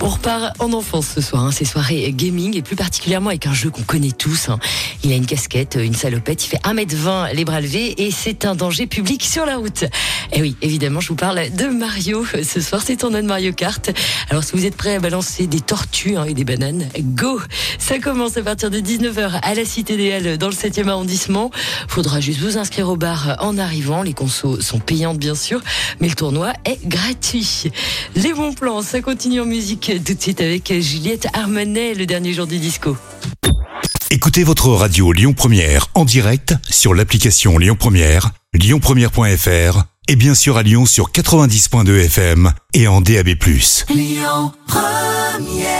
On repart en enfance ce soir, hein, ces soirées gaming et plus particulièrement avec un jeu qu'on connaît tous. hein. Il a une casquette, une salopette, il fait 1m20 les bras levés et c'est un danger public sur la route. Et oui, évidemment, je vous parle de Mario. Ce soir, c'est ton de Mario Kart. Alors si vous êtes prêts à balancer des tortues hein, et des bananes, go Ça commence à partir de 19h à la Cité des Halles dans le 7e arrondissement. Faudra juste vous inscrire au bar en arrivant. Les consos sont payantes bien sûr, mais le tournoi est gratuit. Les bons plans, ça continue en musique tout de suite avec Juliette Armanet, le dernier jour du disco. Écoutez votre radio Lyon Première en direct sur l'application Lyon Première, lyonpremière.fr et bien sûr à Lyon sur 90.2 FM et en DAB+. Lyon Première